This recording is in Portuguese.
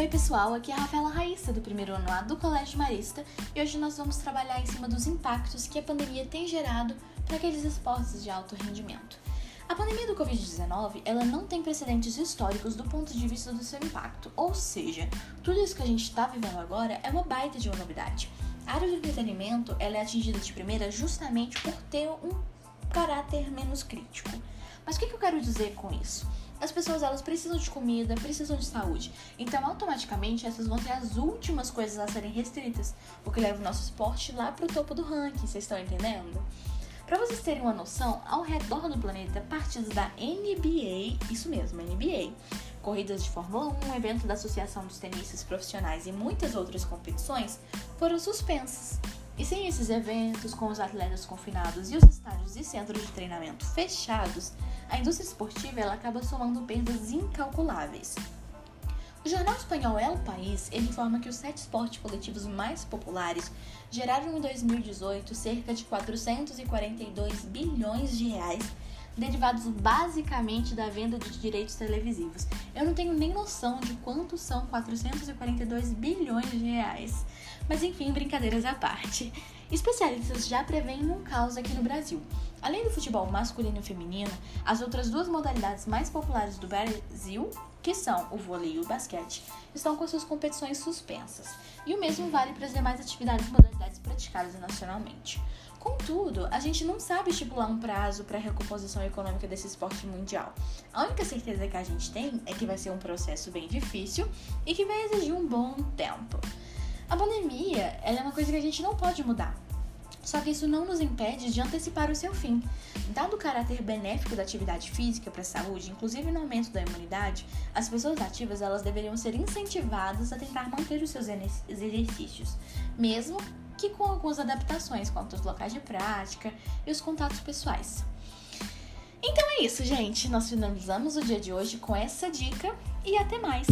Oi pessoal, aqui é a Rafaela Raíssa do primeiro ano A do Colégio Marista e hoje nós vamos trabalhar em cima dos impactos que a pandemia tem gerado para aqueles esportes de alto rendimento. A pandemia do Covid-19, ela não tem precedentes históricos do ponto de vista do seu impacto, ou seja, tudo isso que a gente está vivendo agora é uma baita de uma novidade. A área do entretenimento, ela é atingida de primeira justamente por ter um caráter menos crítico. Mas o que, que eu quero dizer com isso? As pessoas elas precisam de comida, precisam de saúde. Então, automaticamente, essas vão ser as últimas coisas a serem restritas, o que leva o nosso esporte lá para o topo do ranking, vocês estão entendendo? Para vocês terem uma noção, ao redor do planeta, partidas da NBA, isso mesmo, NBA, corridas de Fórmula 1, evento da Associação dos Tenistas Profissionais e muitas outras competições foram suspensas. E sem esses eventos, com os atletas confinados e os estádios e centros de treinamento fechados, a indústria esportiva ela acaba somando perdas incalculáveis. O jornal espanhol El País informa que os sete esportes coletivos mais populares geraram em 2018 cerca de 442 bilhões de reais, derivados basicamente da venda de direitos televisivos. Eu não tenho nem noção de quanto são 442 bilhões de reais. Mas enfim, brincadeiras à parte. Especialistas já preveem um caos aqui no Brasil. Além do futebol masculino e feminino, as outras duas modalidades mais populares do Brasil, que são o vôlei e o basquete, estão com suas competições suspensas. E o mesmo vale para as demais atividades e modalidades praticadas nacionalmente. Contudo, a gente não sabe estipular um prazo para a recomposição econômica desse esporte mundial. A única certeza que a gente tem é que vai ser um processo bem difícil e que vai exigir um bom tempo. A pandemia ela é uma coisa que a gente não pode mudar. Só que isso não nos impede de antecipar o seu fim. Dado o caráter benéfico da atividade física para a saúde, inclusive no aumento da imunidade, as pessoas ativas elas deveriam ser incentivadas a tentar manter os seus exercícios, mesmo que com algumas adaptações quanto aos locais de prática e os contatos pessoais. Então é isso, gente. Nós finalizamos o dia de hoje com essa dica e até mais!